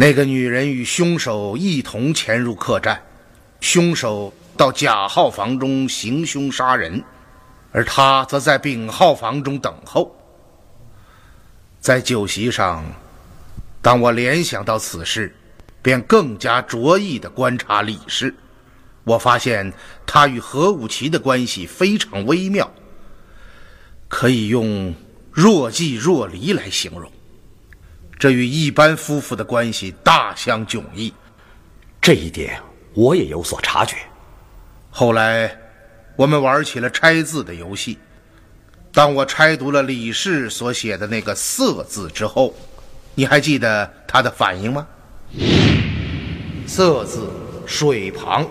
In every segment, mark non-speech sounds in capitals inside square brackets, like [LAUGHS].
那个女人与凶手一同潜入客栈，凶手到甲号房中行凶杀人，而她则在丙号房中等候。在酒席上，当我联想到此事，便更加着意地观察李氏。我发现他与何武奇的关系非常微妙，可以用若即若离来形容。这与一般夫妇的关系大相迥异。这一点我也有所察觉。后来，我们玩起了拆字的游戏。当我拆读了李氏所写的那个“色”字之后，你还记得他的反应吗？“色”字，水旁，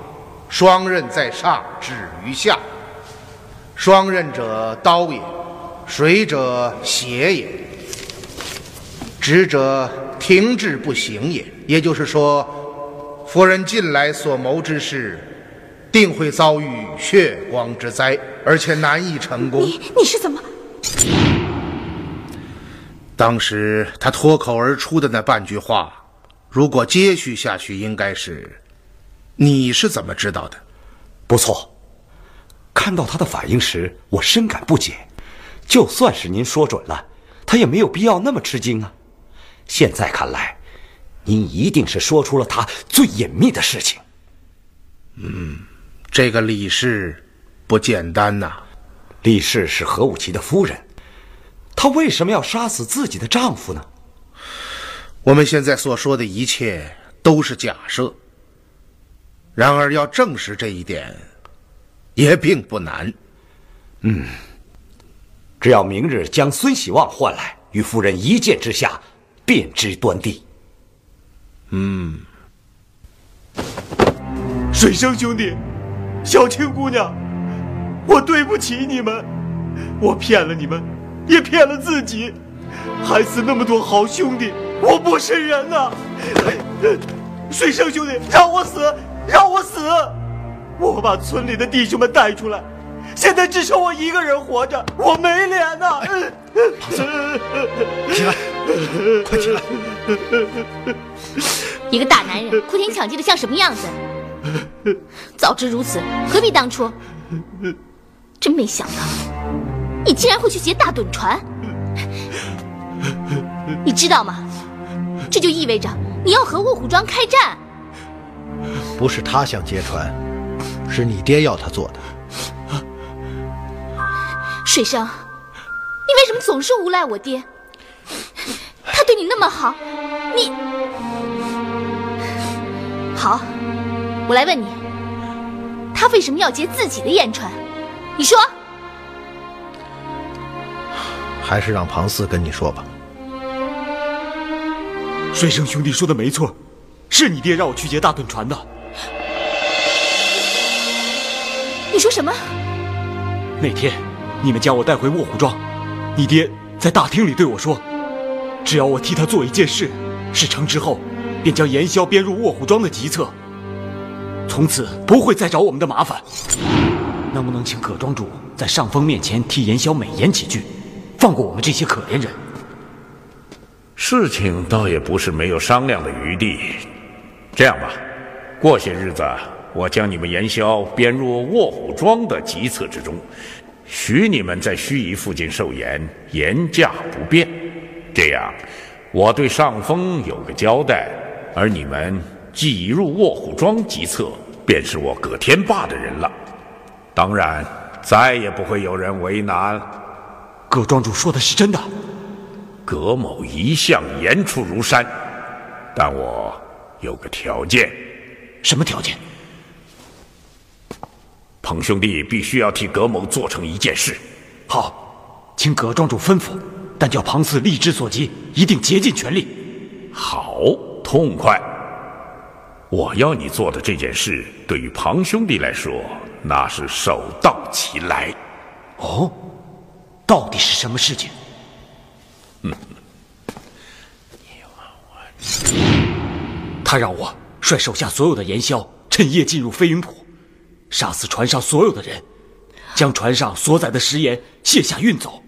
双刃在上，止于下。双刃者，刀也；水者，血也。直者停滞不行也。也就是说，夫人近来所谋之事，定会遭遇血光之灾，而且难以成功。你你是怎么？当时他脱口而出的那半句话，如果接续下去，应该是：“你是怎么知道的？”不错，看到他的反应时，我深感不解。就算是您说准了，他也没有必要那么吃惊啊。现在看来，您一定是说出了他最隐秘的事情。嗯这个李氏不简单呐、李氏是何武奇的夫人，她为什么要杀死自己的丈夫呢？我们现在所说的一切都是假设，然而要证实这一点，也并不难。嗯只要明日将孙喜旺唤来，与夫人一见之下，便知端地。水生兄弟，小青姑娘，我对不起你们，我骗了你们，也骗了自己，害死那么多好兄弟，我不是人呐！水生兄弟，让我死，让我死！我把村里的弟兄们带出来，现在只剩我一个人活着，我没脸呐！起来，快起来！一个大男人哭天抢地的像什么样子？早知如此，何必当初？真没想到，你竟然会去劫大趸船！你知道吗？这就意味着你要和卧虎庄开战。不是他想劫船，是你爹要他做的。水生，你为什么总是诬赖我爹？[LAUGHS] 他对你那么好，你好，我来问你，他为什么要劫自己的燕船？你说，还是让庞四跟你说吧。水生兄弟说的没错，是你爹让我去劫大盾船的。你说什么？那天你们将我带回卧虎庄，你爹在大厅里对我说，只要我替他做一件事，事成之后，便将严萧编入卧虎庄的籍册，从此不会再找我们的麻烦。能不能请葛庄主在上峰面前替严萧美言几句，放过我们这些可怜人？事情倒也不是没有商量的余地。这样吧，过些日子我将你们严萧编入卧虎庄的籍册之中，许你们在盱眙附近受严，严驾不变。这样，我对上峰有个交代，而你们既已入卧虎庄籍册，便是我葛天霸的人了。当然，再也不会有人为难。葛庄主说的是真的。葛某一向言出如山，但我有个条件。什么条件？彭兄弟必须要替葛某做成一件事。好，请葛庄主吩咐，但叫庞四力之所及，一定竭尽全力。好，痛快。我要你做的这件事，对于庞兄弟来说，那是手到擒来。哦，到底是什么事情？嗯，他让我率手下所有的盐枭，趁夜进入飞云浦，杀死船上所有的人，将船上所载的食盐卸下运走。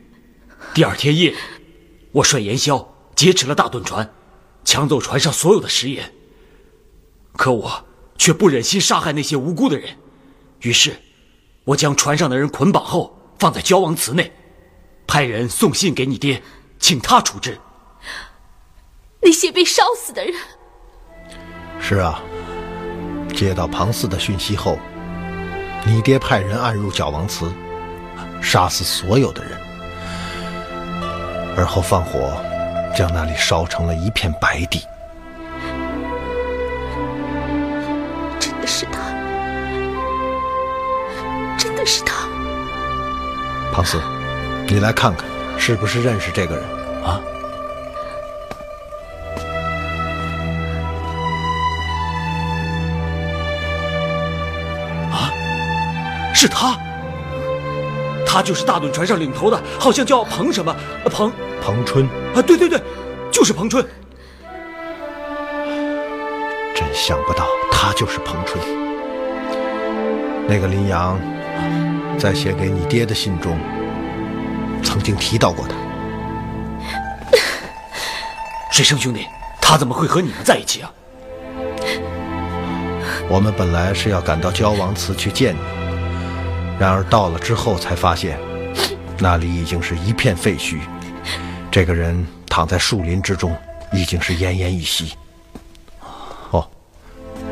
第二天夜，我率盐枭劫持了大盾船，抢走船上所有的食盐。可我却不忍心杀害那些无辜的人，于是，我将船上的人捆绑后放在交王祠内，派人送信给你爹。请他处置那些被烧死的人。是啊，接到庞四的讯息后，你爹派人暗入角王祠，杀死所有的人，而后放火，将那里烧成了一片白地。真的是他，真的是他。庞四，你来看看。是不是认识这个人啊？啊，是他，他就是大盾船上领头的，好像叫彭什么彭彭春啊？对对对，就是彭春。真想不到他就是彭春。那个林阳在写给你爹的信中。曾经提到过他，[LAUGHS] 水生兄弟，他怎么会和你们在一起啊？我们本来是要赶到焦王祠去见你，然而到了之后才发现，[LAUGHS] 那里已经是一片废墟，这个人躺在树林之中，已经是奄奄一息。哦，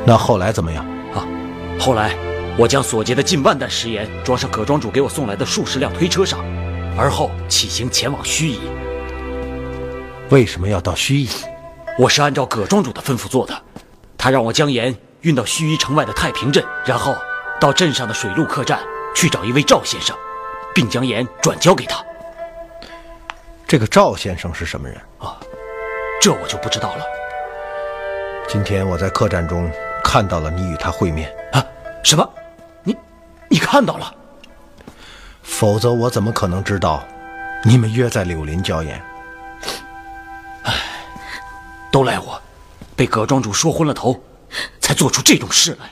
那后来怎么样？啊，后来我将所劫的近万担食盐装上葛庄主给我送来的数十辆推车上。而后起行前往盱眙。为什么要到盱眙？我是按照葛庄主的吩咐做的。他让我将盐运到盱眙城外的太平镇，然后到镇上的水陆客栈去找一位赵先生，并将盐转交给他。这个赵先生是什么人啊？这我就不知道了。今天我在客栈中看到了你与他会面啊？什么？你你看到了？否则我怎么可能知道，你们约在柳林交言？唉，都赖我，被葛庄主说昏了头，才做出这种事来。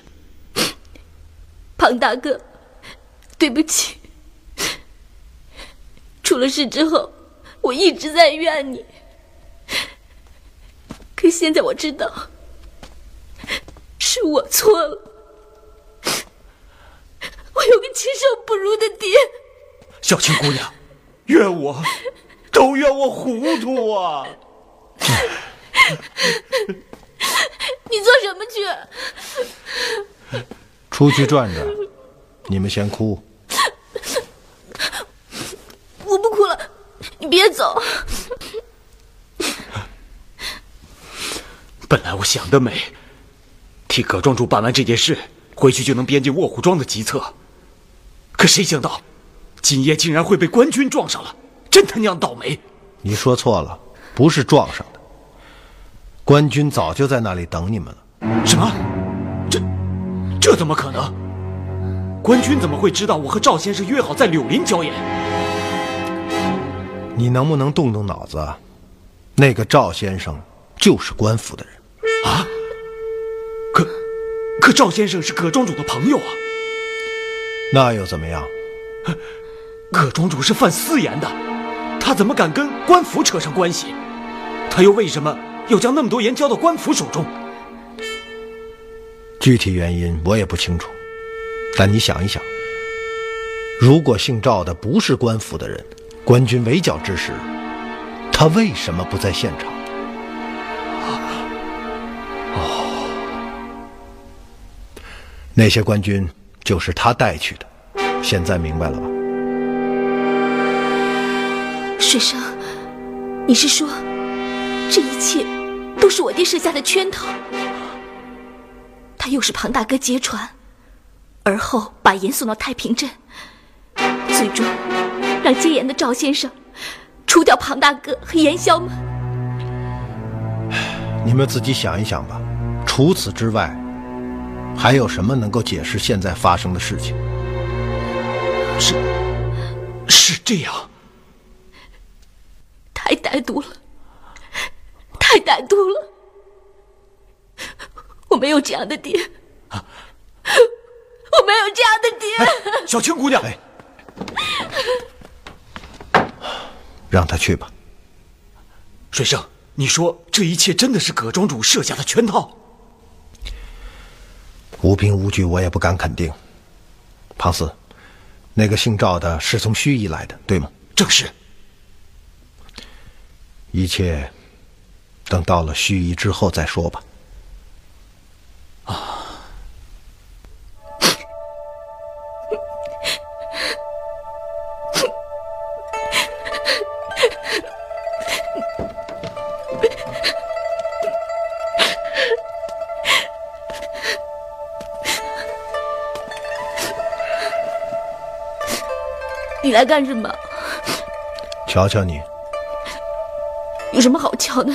庞大哥，对不起。出了事之后，我一直在怨你。可现在我知道，是我错了。我有个禽兽不如的爹。小青姑娘，怨我，都怨我糊涂啊！你做什么去？出去转转。你们先哭。我不哭了，你别走。本来我想得美，替葛庄主办完这件事，回去就能编进卧虎庄的集策。可谁想到，今夜竟然会被官军撞上了，真他娘倒霉！你说错了，不是撞上的，官军早就在那里等你们了。什么？这这怎么可能？官军怎么会知道我和赵先生约好在柳林交演？你能不能动动脑子？那个赵先生就是官府的人啊！可可赵先生是葛庄主的朋友啊！那又怎么样？葛庄主是犯私盐的，他怎么敢跟官府扯上关系？他又为什么要将那么多盐交到官府手中？具体原因我也不清楚，但你想一想，如果姓赵的不是官府的人，官军围剿之时，他为什么不在现场？哦，那些官军就是他带去的，现在明白了吧？水生，你是说，这一切都是我爹设下的圈套？他又是庞大哥劫船，而后把盐送到太平镇，最终让接盐的赵先生除掉庞大哥和盐枭们。你们自己想一想吧。除此之外，还有什么能够解释现在发生的事情？是，是这样。太歹毒了，太歹毒了！我没有这样的爹，我没有这样的爹。小青姑娘，让他去吧。水生，你说这一切真的是葛庄主设下的圈套？无凭无据，我也不敢肯定。庞四，那个姓赵的是从盱眙来的，对吗？正是。一切等到了盱眙之后再说吧。啊！你来干什么？瞧瞧你。有什么好瞧的？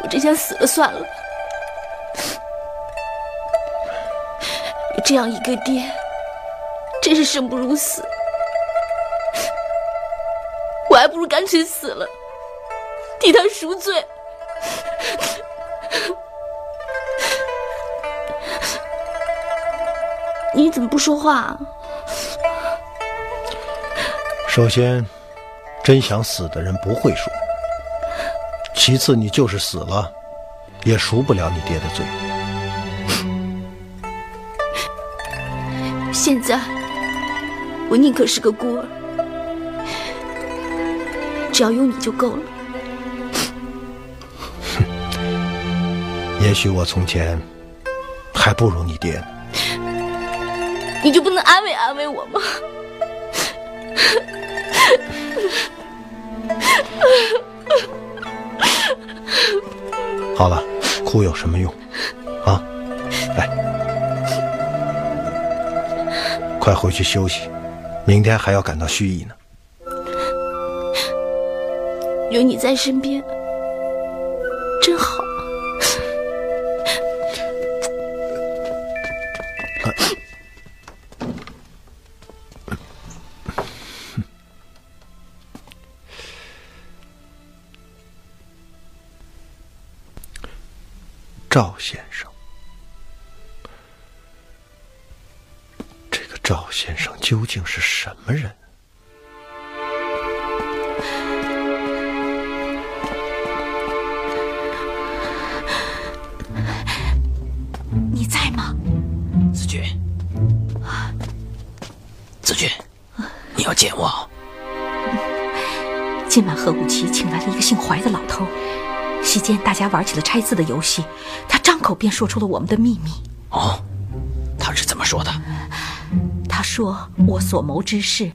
我真想死了算了。有这样一个爹，真是生不如死。我还不如干脆死了，替他赎罪。你怎么不说话？首先。真想死的人不会说。其次，你就是死了，也赎不了你爹的罪。现在，我宁可是个孤儿，只要有你就够了。[LAUGHS] 也许我从前还不如你爹呢。你就不能安慰安慰我吗？好了，哭有什么用？啊，来，快回去休息，明天还要赶到盱眙呢。有你在身边，赵先生，这个赵先生究竟是什么人？席间，大家玩起了拆字的游戏，他张口便说出了我们的秘密。哦，他是怎么说的？他说：“我所谋之事，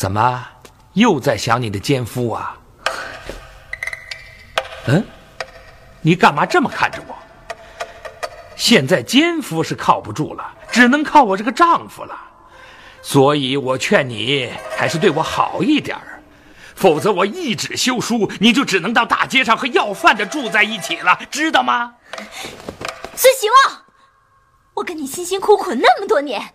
怎么又在想你的奸夫啊？嗯，你干嘛这么看着我？现在奸夫是靠不住了，只能靠我这个丈夫了。所以我劝你还是对我好一点儿，否则我一纸休书，你就只能到大街上和要饭的住在一起了，知道吗？孙喜旺，我跟你辛辛苦苦那么多年，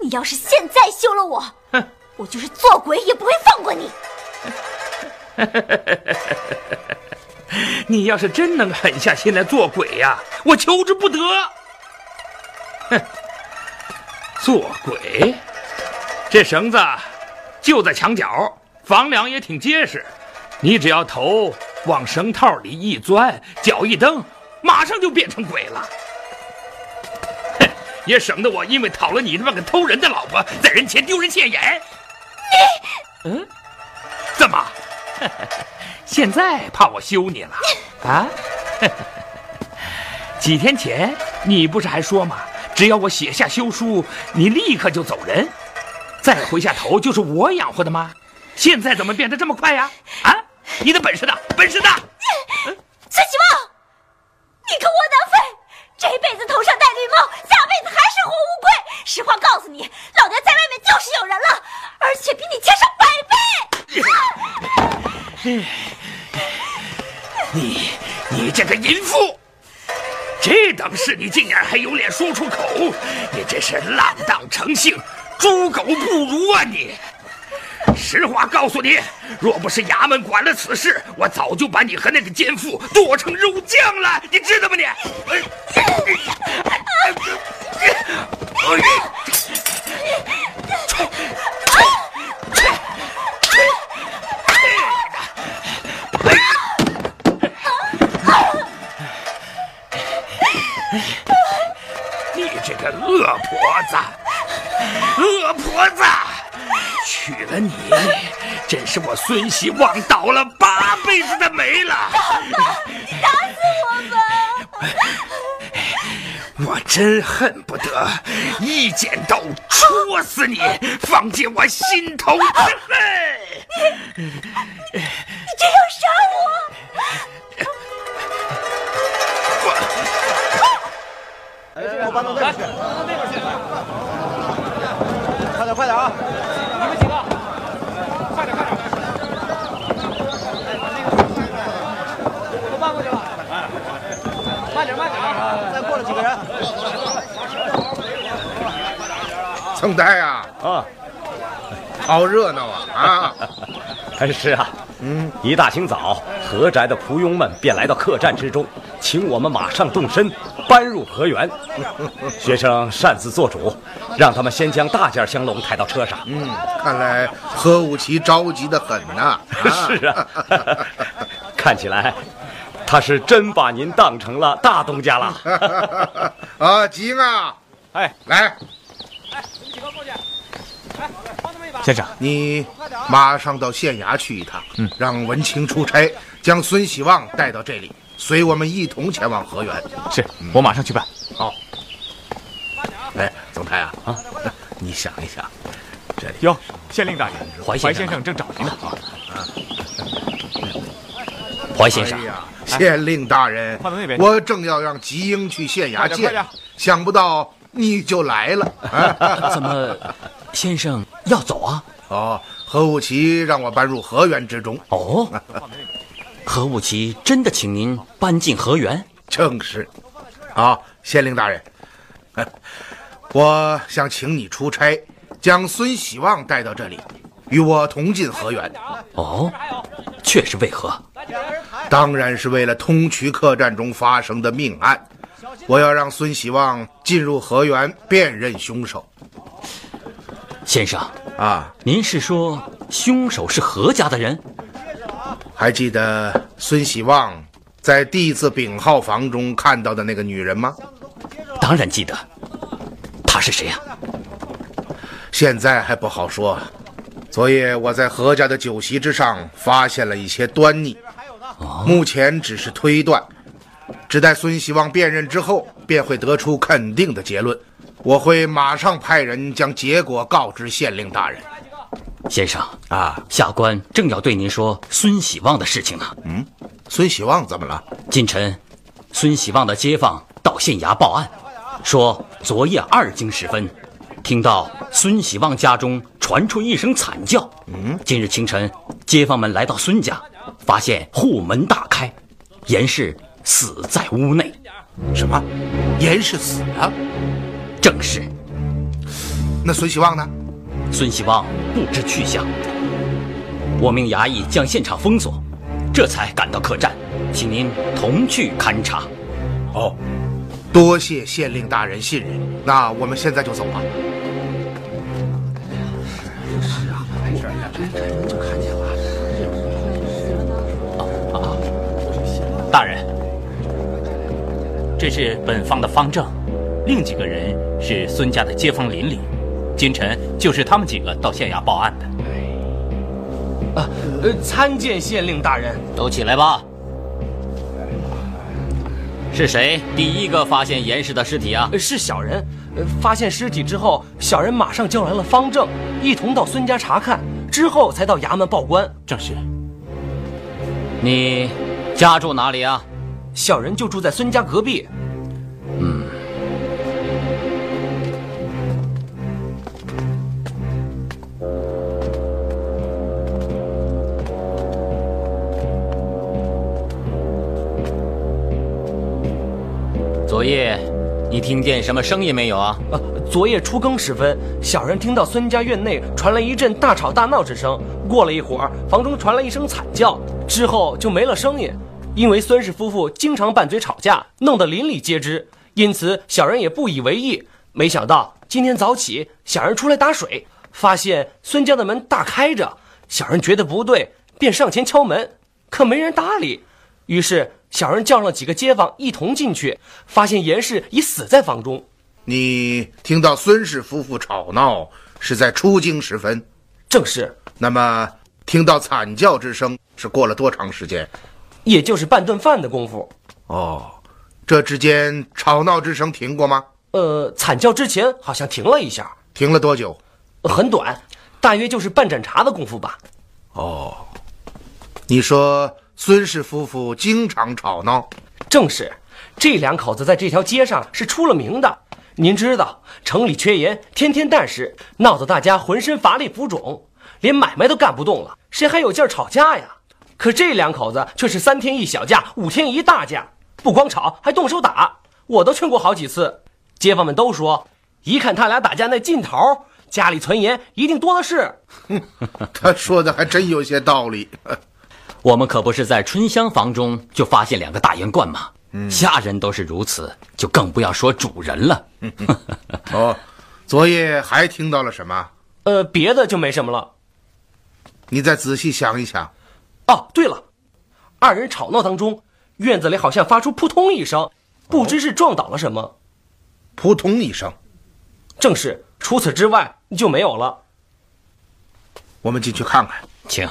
你要是现在休了我，哼。我就是做鬼也不会放过你。你要是真能狠下心来做鬼呀，我求之不得。哼，做鬼，这绳子就在墙角，房梁也挺结实，你只要头往绳套里一钻，脚一蹬，马上就变成鬼了。哼，也省得我因为讨了你这么个偷人的老婆，在人前丢人现眼。你，嗯，怎么？[LAUGHS] 现在怕我休你了啊？[LAUGHS] 几天前你不是还说吗？只要我写下休书，你立刻就走人，再回下头就是我养活的吗？现在怎么变得这么快呀？啊，你的本事呢？本事呢？孙喜旺，你个窝囊废，这辈子头上戴绿帽，下辈子还是活乌龟。实话告诉你，老娘在外面就是有人了。而且比你强上百倍！你，你这个淫妇，这等事你竟然还有脸说出口？你真是浪荡成性，猪狗不如啊你！实话告诉你，若不是衙门管了此事，我早就把你和那个奸妇剁成肉酱了，你知道吗？你！你这个恶婆子，恶婆子，娶了你，真是我孙喜旺倒了八辈子的霉了。打死我吧！我真恨不得一剪刀戳死你，放进我心头之恨。你，你真要杀我？哎，我搬到那边去，搬到那边去。快点，快点啊！你们几个，快点，快点！都搬过去了。慢点，慢点啊！再 [LAUGHS] 曾呆呀，啊，好热闹啊！啊，[LAUGHS] 是啊，嗯，一大清早，何宅的仆佣们便来到客栈之中，请我们马上动身，搬入河园。[LAUGHS] 学生擅自做主，让他们先将大件香笼抬到车上。嗯，看来何武奇着急的很呐。是啊，看起来他是真把您当成了大东家了。[LAUGHS] 啊，吉啊！哎，来。哎你们几个过去，先生，你马上到县衙去一趟，嗯，让文清出差，将孙喜旺带到这里，随我们一同前往河源。是我马上去办。好。哎，总裁啊，啊，你想一想，这里。哟，县令大人，怀怀先生正找您呢。啊，怀先生，县令大人。我正要让吉英去县衙见，想不到你就来了。[LAUGHS] 怎么，先生要走啊？哦，何武奇让我搬入河园之中。哦，何武奇真的请您搬进河园？正是。好，县令大人。[LAUGHS] 我想请你出差，将孙喜旺带到这里，与我同进河源。哦，却是为何？当然是为了通衢客栈中发生的命案，我要让孙喜旺进入河源辨认凶手。先生啊，您是说凶手是何家的人？还记得孙喜旺在第一次丙号房中看到的那个女人吗？当然记得。她是谁呀、啊？现在还不好说。昨夜我在何家的酒席之上发现了一些端倪，哦、目前只是推断，只待孙希望辨认之后，便会得出肯定的结论。我会马上派人将结果告知县令大人。先生啊，下官正要对您说孙喜旺的事情呢。嗯，孙喜旺怎么了？今晨，孙喜旺的街坊到县衙报案。说昨夜二更时分，听到孙喜旺家中传出一声惨叫。嗯，今日清晨，街坊们来到孙家，发现户门大开，严氏死在屋内。什么？严氏死了？正是。那孙喜旺呢？孙喜旺不知去向。我命衙役将现场封锁，这才赶到客栈，请您同去勘察。哦。多谢县令大人信任，那我们现在就走吧。是啊，没事呀，这就看见了。啊啊！大人，这是本方的方正，另几个人是孙家的街坊邻里，今晨就是他们几个到县衙报案的。啊，呃，参见县令大人。都起来吧。是谁第一个发现严氏的尸体啊？是小人。呃，发现尸体之后，小人马上叫来了方正，一同到孙家查看，之后才到衙门报官。正是。你家住哪里啊？小人就住在孙家隔壁。听见什么声音没有啊？昨夜初更时分，小人听到孙家院内传来一阵大吵大闹之声。过了一会儿，房中传来一声惨叫，之后就没了声音。因为孙氏夫妇经常拌嘴吵架，弄得邻里皆知，因此小人也不以为意。没想到今天早起，小人出来打水，发现孙家的门大开着，小人觉得不对，便上前敲门，可没人搭理。于是小人叫上几个街坊一同进去，发现严氏已死在房中。你听到孙氏夫妇吵闹是在出京时分？正是。那么听到惨叫之声是过了多长时间？也就是半顿饭的功夫。哦，这之间吵闹之声停过吗？呃，惨叫之前好像停了一下。停了多久？很短，大约就是半盏茶的功夫吧。哦，你说。孙氏夫妇经常吵闹，正是，这两口子在这条街上是出了名的。您知道，城里缺盐，天天淡食，闹得大家浑身乏力浮肿，连买卖都干不动了，谁还有劲儿吵架呀？可这两口子却是三天一小架，五天一大架，不光吵，还动手打。我都劝过好几次，街坊们都说，一看他俩打架那劲头，家里存盐一定多的是。[LAUGHS] 他说的还真有些道理。我们可不是在春香房中就发现两个大圆罐吗？嗯、下人都是如此，就更不要说主人了。[LAUGHS] 哦，昨夜还听到了什么？呃，别的就没什么了。你再仔细想一想。哦，对了，二人吵闹当中，院子里好像发出扑通一声，不知是撞倒了什么。扑通一声，正是。除此之外就没有了。我们进去看看，请。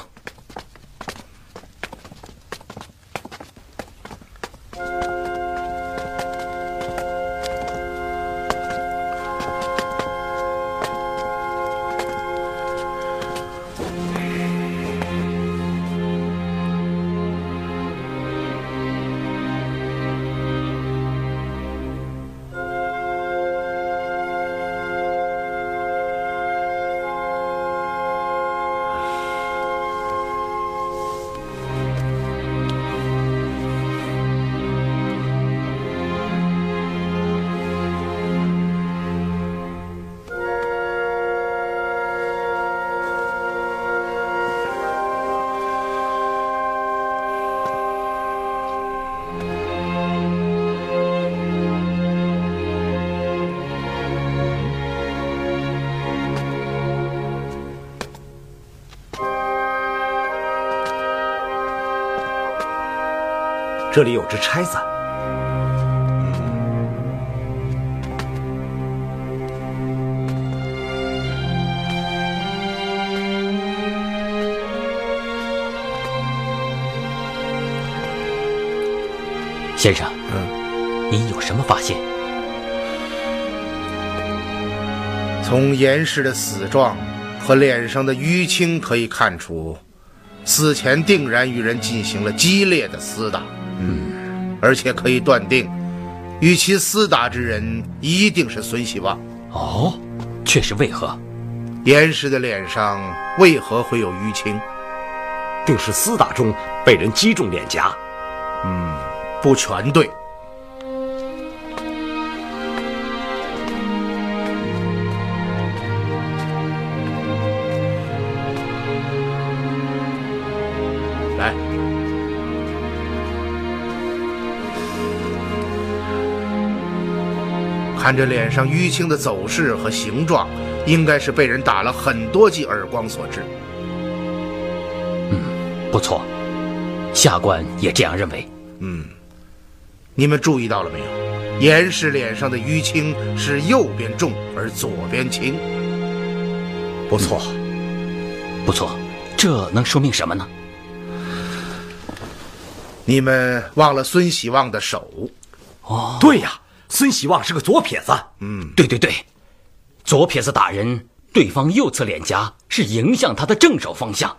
这里有只钗子，先生，嗯，您有什么发现？从严氏的死状和脸上的淤青可以看出，死前定然与人进行了激烈的厮打。嗯，而且可以断定，与其厮打之人一定是孙喜旺。哦，却是为何？严氏的脸上为何会有淤青？定是厮打中被人击中脸颊。嗯，不全对。看着脸上淤青的走势和形状，应该是被人打了很多记耳光所致。嗯，不错，下官也这样认为。嗯，你们注意到了没有？严氏脸上的淤青是右边重而左边轻。不错，不错，这能说明什么呢？你们忘了孙喜旺的手？哦，对呀。孙喜旺是个左撇子，嗯，对对对，左撇子打人，对方右侧脸颊是迎向他的正手方向，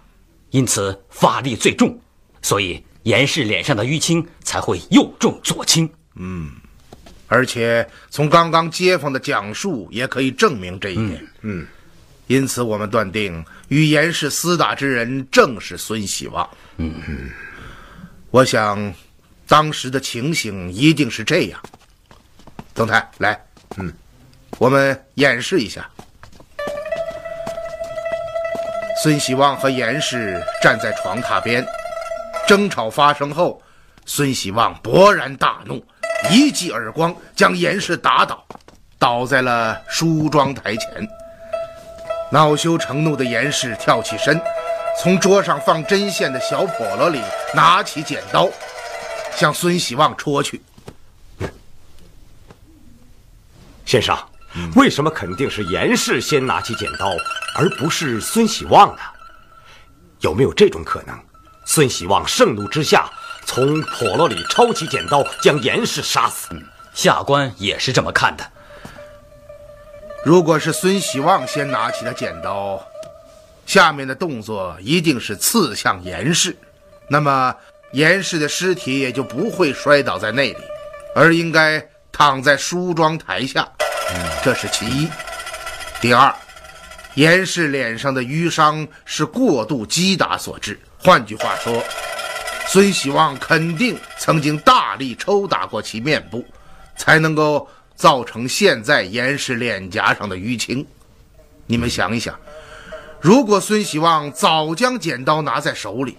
因此发力最重，所以严氏脸上的淤青才会右重左轻。嗯，而且从刚刚街坊的讲述也可以证明这一点。嗯，因此我们断定与严氏厮打之人正是孙喜旺。嗯，我想当时的情形一定是这样。曾太，来，嗯，我们演示一下。孙喜旺和严氏站在床榻边，争吵发生后，孙喜旺勃然大怒，一记耳光将严氏打倒，倒在了梳妆台前。恼羞成怒的严氏跳起身，从桌上放针线的小笸箩里拿起剪刀，向孙喜旺戳去。先生，为什么肯定是严氏先拿起剪刀，而不是孙喜旺呢？有没有这种可能？孙喜旺盛怒之下，从笸箩里抄起剪刀，将严氏杀死。下官也是这么看的。如果是孙喜旺先拿起的剪刀，下面的动作一定是刺向严氏，那么严氏的尸体也就不会摔倒在那里，而应该。躺在梳妆台下，这是其一。第二，严氏脸上的淤伤是过度击打所致。换句话说，孙喜旺肯定曾经大力抽打过其面部，才能够造成现在严氏脸颊上的淤青。你们想一想，如果孙喜旺早将剪刀拿在手里，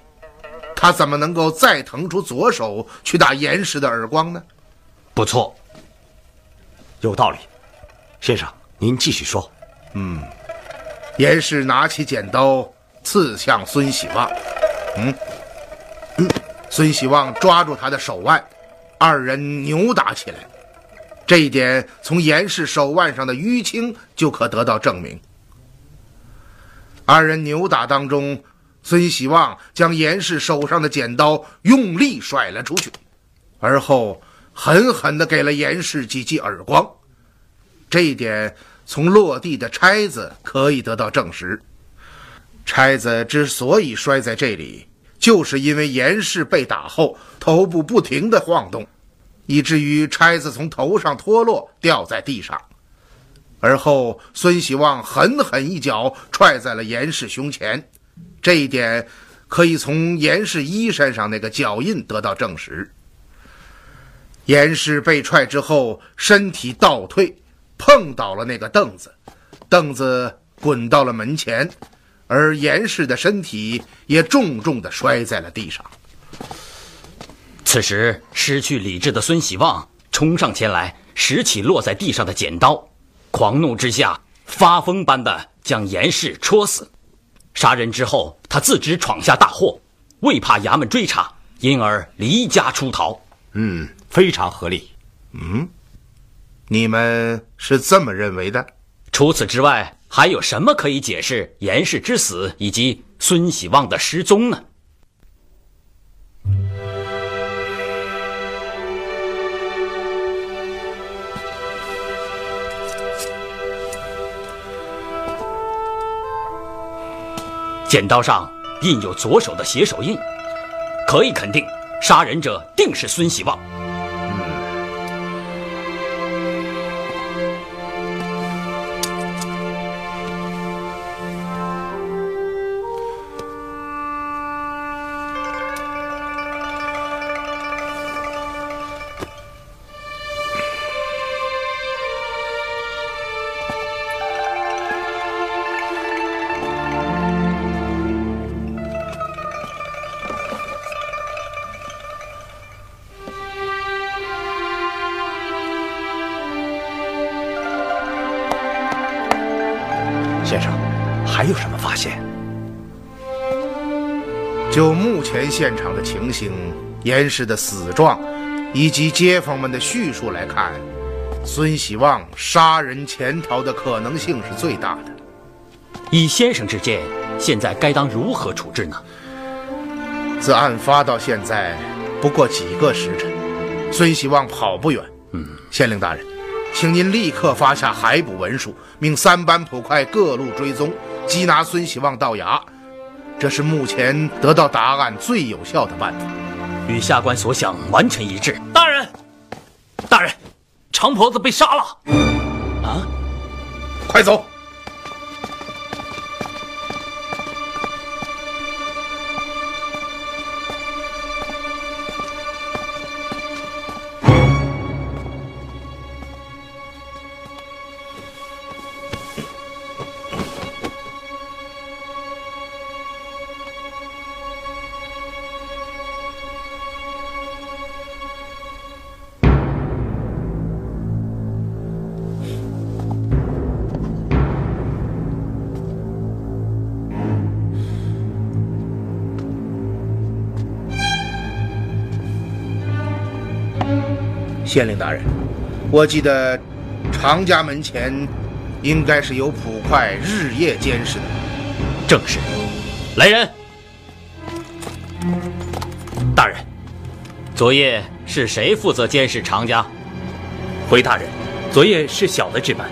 他怎么能够再腾出左手去打严氏的耳光呢？不错。有道理，先生，您继续说。嗯，严氏拿起剪刀刺向孙喜旺。嗯，孙喜旺抓住他的手腕，二人扭打起来。这一点从严氏手腕上的淤青就可得到证明。二人扭打当中，孙喜旺将严氏手上的剪刀用力甩了出去，而后狠狠地给了严氏几记耳光。这一点从落地的钗子可以得到证实。钗子之所以摔在这里，就是因为严氏被打后头部不停地晃动。以至于钗子从头上脱落，掉在地上，而后孙喜旺狠狠一脚踹在了严氏胸前，这一点可以从严氏衣衫上那个脚印得到证实。严氏被踹之后，身体倒退，碰倒了那个凳子，凳子滚到了门前，而严氏的身体也重重地摔在了地上。此时，失去理智的孙喜旺冲上前来，拾起落在地上的剪刀，狂怒之下，发疯般的将严氏戳死。杀人之后，他自知闯下大祸，为怕衙门追查，因而离家出逃。嗯，非常合理。嗯，你们是这么认为的？除此之外，还有什么可以解释严氏之死以及孙喜旺的失踪呢？剪刀上印有左手的血手印，可以肯定，杀人者定是孙喜旺。情形、严氏的死状，以及街坊们的叙述来看，孙喜旺杀人潜逃的可能性是最大的。以先生之见，现在该当如何处置呢？自案发到现在不过几个时辰，孙喜旺跑不远。嗯，县令大人。请您立刻发下海捕文书，命三班捕快各路追踪，缉拿孙喜旺到衙。这是目前得到答案最有效的办法。与下官所想完全一致。大人，大人，长婆子被杀了！啊！快走！县令大人，我记得常家门前应该是有捕快日夜监视的。正是。来人！大人，昨夜是谁负责监视常家？回大人，昨夜是小的值班。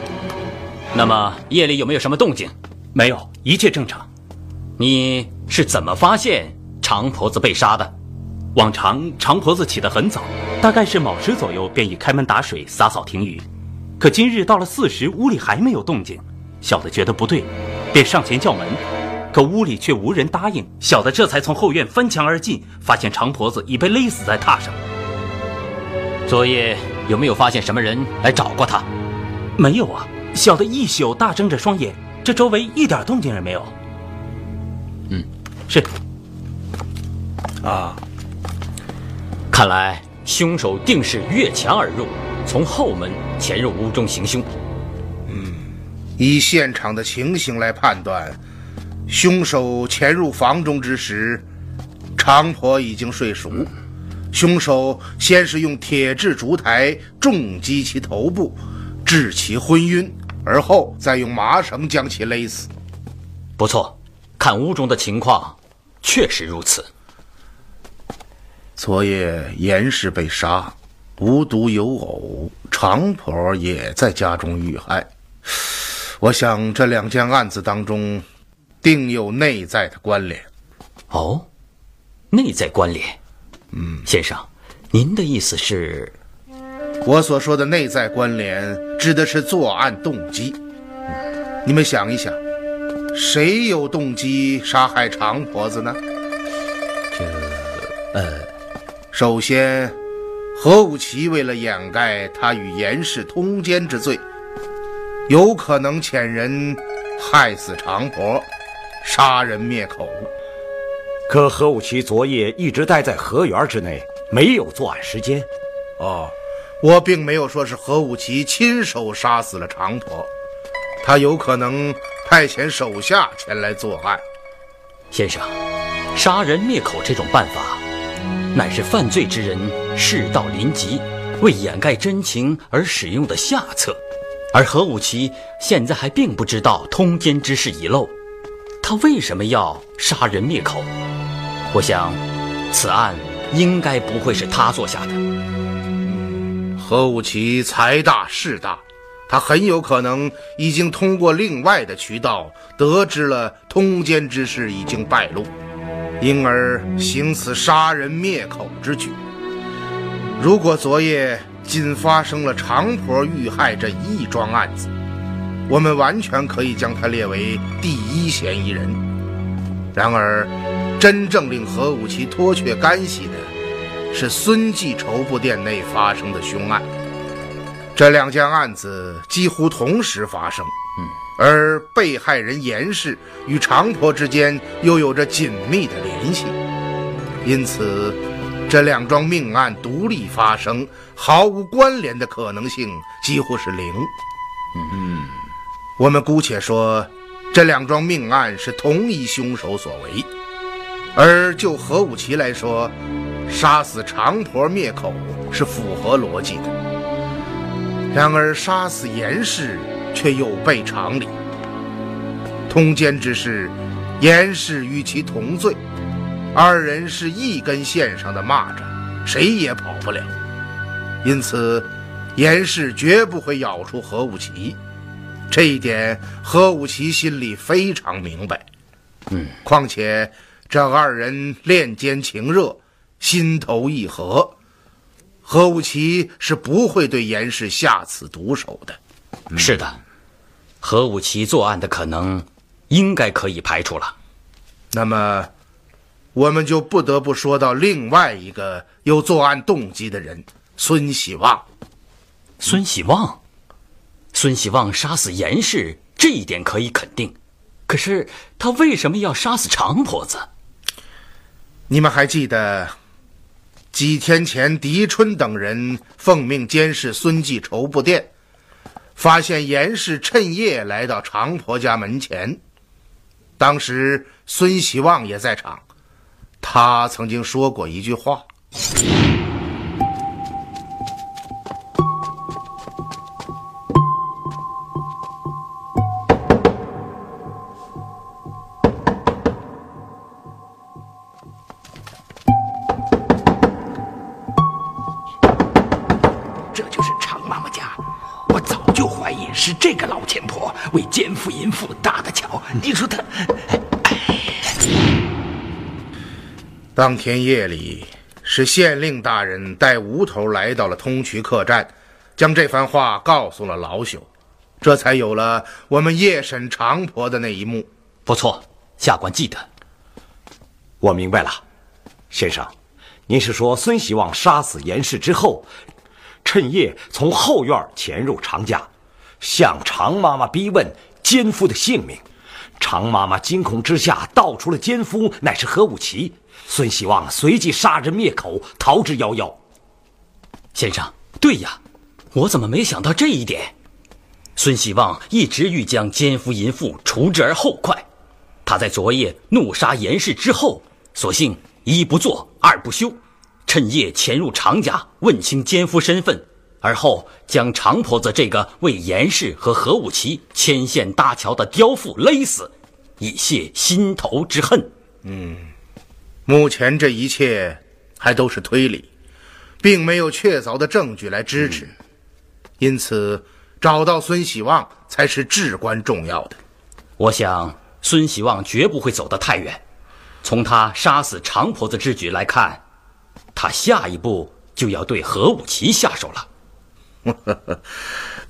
那么夜里有没有什么动静？没有，一切正常。你是怎么发现常婆子被杀的？往常常婆子起得很早，大概是卯时左右便已开门打水、洒扫庭雨。可今日到了巳时，屋里还没有动静，小的觉得不对，便上前叫门，可屋里却无人答应。小的这才从后院翻墙而进，发现常婆子已被勒死在榻上。昨夜有没有发现什么人来找过他？没有啊，小的一宿大睁着双眼，这周围一点动静也没有。嗯，是。啊。看来凶手定是越墙而入，从后门潜入屋中行凶。嗯，以现场的情形来判断，凶手潜入房中之时，常婆已经睡熟。嗯凶手先是用铁制烛台重击其头部，致其昏晕，而后再用麻绳将其勒死。不错，看屋中的情况，确实如此。昨夜严氏被杀，无独有偶，常婆也在家中遇害。我想这两件案子当中，定有内在的关联。哦，内在关联。嗯，先生，您的意思是？我所说的内在关联，指的是作案动机。你们想一想，谁有动机杀害常婆子呢？首先，何武奇为了掩盖他与严氏通奸之罪，有可能遣人害死长婆，杀人灭口。可何武奇昨夜一直待在河园之内，没有作案时间。哦，我并没有说是何武奇亲手杀死了长婆，他有可能派遣手下前来作案。先生，杀人灭口这种办法，乃是犯罪之人事到临急，为掩盖真情而使用的下策。而何武奇现在还并不知道通奸之事已露，他为什么要杀人灭口？我想，此案应该不会是他做下的。何武奇财大势大，他很有可能已经通过另外的渠道得知了通奸之事已经败露，因而行此杀人灭口之举。如果昨夜仅发生了长婆遇害这一桩案子，我们完全可以将他列为第一嫌疑人。然而，真正令何武奇脱却干系的，是孙记绸布店内发生的凶案。这两件案子几乎同时发生，而被害人严氏与长婆之间又有着紧密的联系，因此，这两桩命案独立发生、毫无关联的可能性几乎是零。嗯，我们姑且说，这两桩命案是同一凶手所为。而就何武奇来说，杀死长婆灭口是符合逻辑的；然而杀死严氏却又悖常理。通奸之事，严氏与其同罪，二人是一根线上的蚂蚱，谁也跑不了。因此，严氏绝不会咬出何武奇。这一点，何武奇心里非常明白。嗯，况且。这二人恋奸情热，心头一合，何武奇是不会对严氏下此毒手的。是的，何武奇作案的可能应该可以排除了。那么，我们就不得不说到另外一个有作案动机的人——孙喜旺。孙喜旺，孙喜旺杀死严氏，这一点可以肯定。可是他为什么要杀死常婆子？你们还记得几天前，狄春等人奉命监视孙记绸布店，发现严氏趁夜来到常婆家门前。当时孙喜旺也在场，他曾经说过一句话。当天夜里，是县令大人带吴头来到了通衢客栈，将这番话告诉了老朽，这才有了我们夜审长婆的那一幕。不错，下官记得。我明白了，先生，您是说孙希望杀死严氏之后，趁夜从后院潜入常家？向常妈妈逼问奸夫的姓名，常妈妈惊恐之下道出了奸夫乃是何武奇。孙希望随即杀人灭口，逃之夭夭。先生，对呀，我怎么没想到这一点？孙希望一直欲将奸夫淫妇除之而后快。他在昨夜怒杀严氏之后，索性一不做二不休，趁夜潜入常家，问清奸夫身份，而后将常婆子这个为严氏和何武奇牵线搭桥的刁妇勒死，以泄心头之恨。嗯，目前这一切还都是推理，并没有确凿的证据来支持，因此找到孙喜旺才是至关重要的。我想孙喜旺绝不会走得太远。从他杀死常婆子之举来看，他下一步就要对何武奇下手了。[LAUGHS]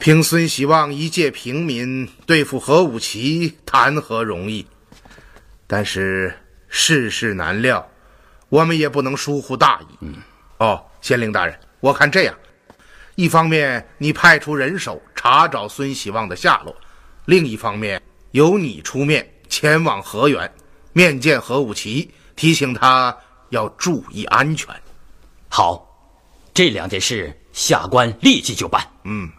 凭孙喜旺一介平民对付何武奇，谈何容易？但是世事难料，我们也不能疏忽大意。嗯，哦，县令大人，我看这样：一方面你派出人手查找孙喜旺的下落，另一方面由你出面前往河源。面见何武奇，提醒他要注意安全。好，这两件事下官立即就办。嗯。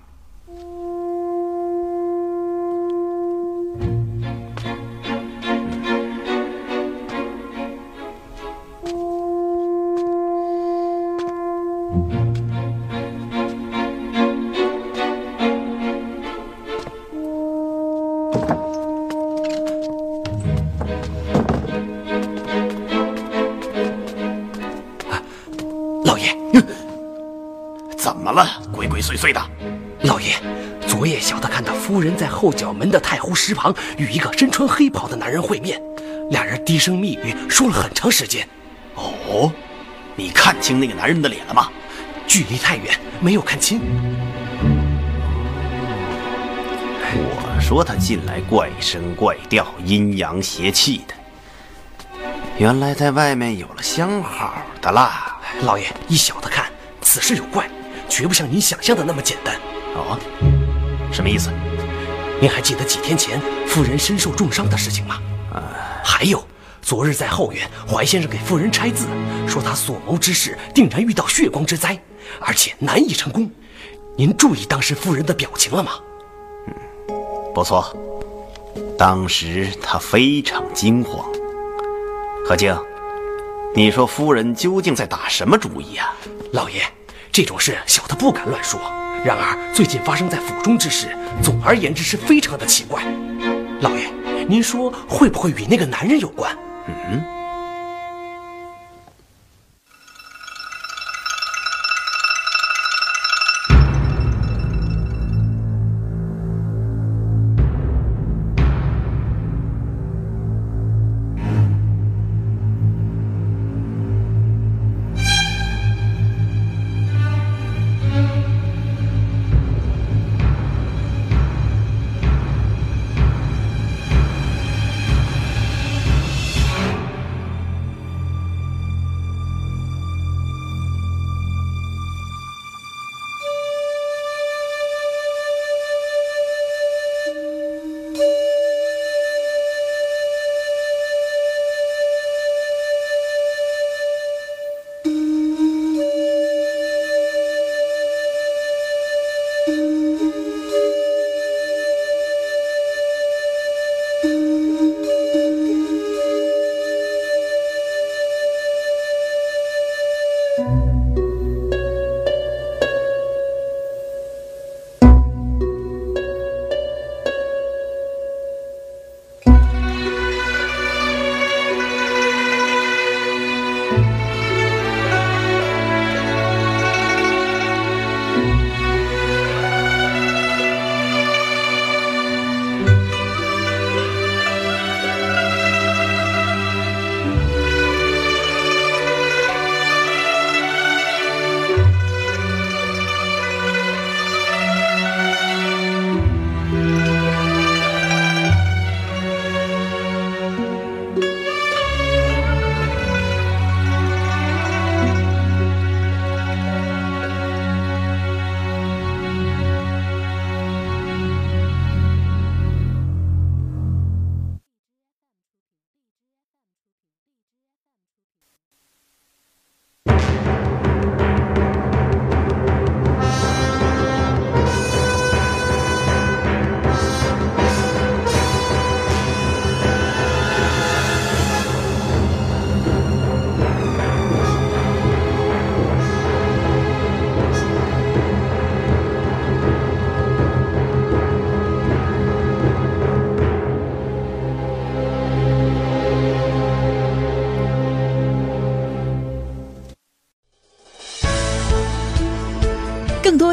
碎碎的，老爷，昨夜小的看到夫人在后角门的太湖石旁与一个身穿黑袍的男人会面，俩人低声密语说了很长时间。哦，你看清那个男人的脸了吗？距离太远，没有看清。我说他近来怪声怪调、阴阳邪气的，原来在外面有了相好的啦。老爷，依小的看，此事有怪。绝不像您想象的那么简单。哦，什么意思？您还记得几天前夫人身受重伤的事情吗？啊，还有，昨日在后院，怀先生给夫人拆字，说他所谋之事定然遇到血光之灾，而且难以成功。您注意当时夫人的表情了吗？嗯，不错。当时她非常惊慌。何静，你说夫人究竟在打什么主意啊？老爷。这种事小的不敢乱说，然而最近发生在府中之事，总而言之是非常的奇怪。老爷，您说会不会与那个男人有关？嗯。